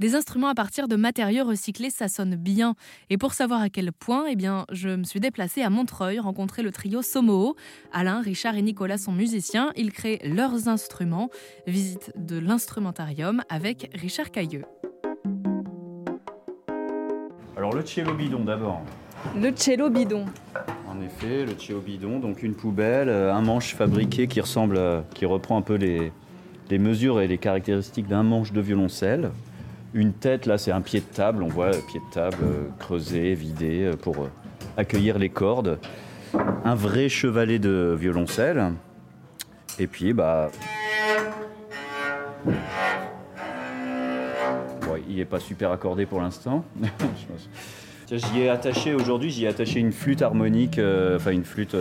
Des instruments à partir de matériaux recyclés, ça sonne bien. Et pour savoir à quel point, eh bien, je me suis déplacée à Montreuil, rencontrer le trio Somoo. Alain, Richard et Nicolas sont musiciens. Ils créent leurs instruments. Visite de l'instrumentarium avec Richard Cailleux. Alors le cello bidon d'abord. Le cello bidon. En effet, le cello bidon, donc une poubelle, euh, un manche fabriqué qui ressemble, qui reprend un peu les, les mesures et les caractéristiques d'un manche de violoncelle. Une tête, là, c'est un pied de table. On voit le pied de table euh, creusé, vidé euh, pour euh, accueillir les cordes. Un vrai chevalet de violoncelle. Et puis, bah. il n'est pas super accordé pour l'instant. j'y ai attaché aujourd'hui, j'y ai attaché une flûte harmonique, enfin une flûte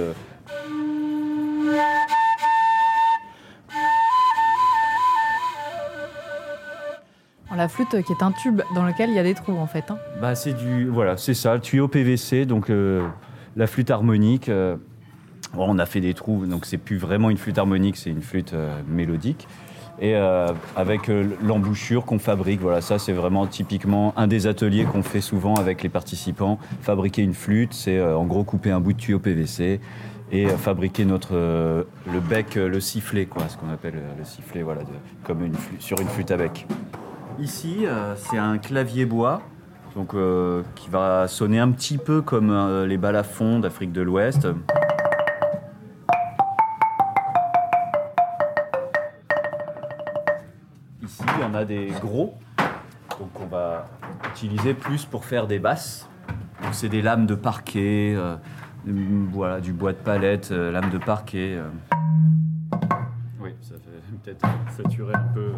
la flûte qui est un tube dans lequel il y a des trous en fait. Hein. Bah, c'est du voilà, c'est ça, le tuyau PVC, donc euh, la flûte harmonique. Euh, on a fait des trous, donc c'est plus vraiment une flûte harmonique, c'est une flûte euh, mélodique. Et avec l'embouchure qu'on fabrique, voilà, ça c'est vraiment typiquement un des ateliers qu'on fait souvent avec les participants. Fabriquer une flûte, c'est en gros couper un bout de tuyau PVC et fabriquer notre le bec, le sifflet, quoi, ce qu'on appelle le sifflet, voilà, comme une sur une flûte à bec. Ici, euh, c'est un clavier bois, donc, euh, qui va sonner un petit peu comme euh, les balafons d'Afrique de l'Ouest. Ici, on a des gros, donc on va utiliser plus pour faire des basses. Donc c'est des lames de parquet, voilà, du bois de palette, lames de parquet. Oui, ça fait peut-être saturer un peu.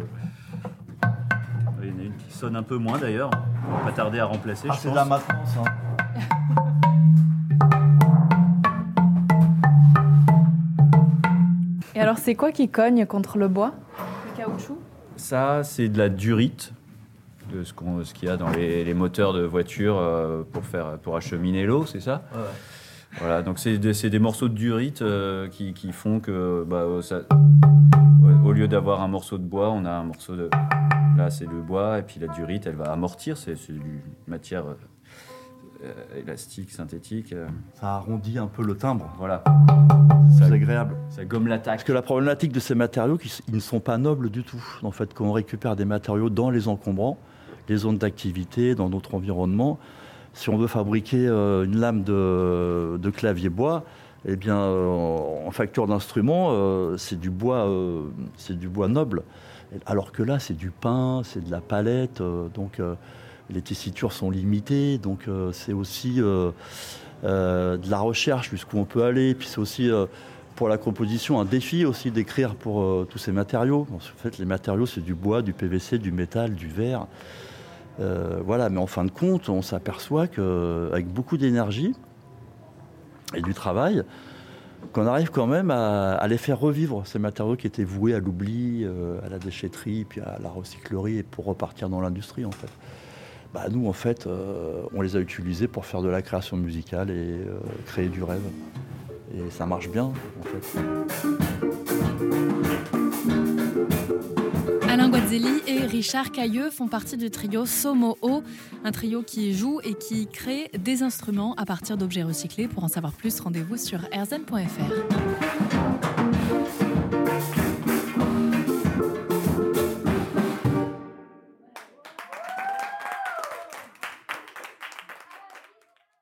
Qui sonne un peu moins d'ailleurs. On va pas tarder à remplacer. Ah, c'est de la maintenance. Hein. Et alors, c'est quoi qui cogne contre le bois? Le caoutchouc? Ça, c'est de la durite, de ce qu'il ce qu'il y a dans les, moteurs de voiture euh, pour, faire, pour acheminer l'eau, c'est ça? Ouais. Voilà, donc c'est des, des, morceaux de durite euh, qui, qui, font que, bah, ça, au lieu d'avoir un morceau de bois, on a un morceau de, Là, c'est le bois, et puis la durite, elle va amortir. C'est une matière euh, élastique, synthétique. Euh. Ça arrondit un peu le timbre. Voilà. C'est agréable. Ça gomme l'attaque. Parce que la problématique de ces matériaux, ils ne sont pas nobles du tout. En fait, quand on récupère des matériaux dans les encombrants, les zones d'activité, dans notre environnement, si on veut fabriquer euh, une lame de, clavier bois, eh bien, en facture d'instrument, c'est du bois, c'est du bois noble. Alors que là, c'est du pain, c'est de la palette, euh, donc euh, les tessitures sont limitées, donc euh, c'est aussi de la recherche jusqu'où on peut aller. Puis c'est aussi pour la composition un défi aussi d'écrire pour tous ces matériaux. En fait, les matériaux, c'est du bois, du PVC, du métal, du verre. voilà, mais en fin de compte, on s'aperçoit qu'avec beaucoup d'énergie et du travail, qu'on arrive quand même à, les faire revivre, ces matériaux qui étaient voués à l'oubli, euh, à la déchetterie, puis à la recyclerie, et pour repartir dans l'industrie en fait. Bah, nous en fait, euh, on les a utilisés pour faire de la création musicale et euh, créer du rêve. Et ça marche bien en fait. Guazzelli et Richard Cailleux font partie du trio Somo O, un trio qui joue et qui crée des instruments à partir d'objets recyclés. Pour en savoir plus, rendez-vous sur erzen.fr.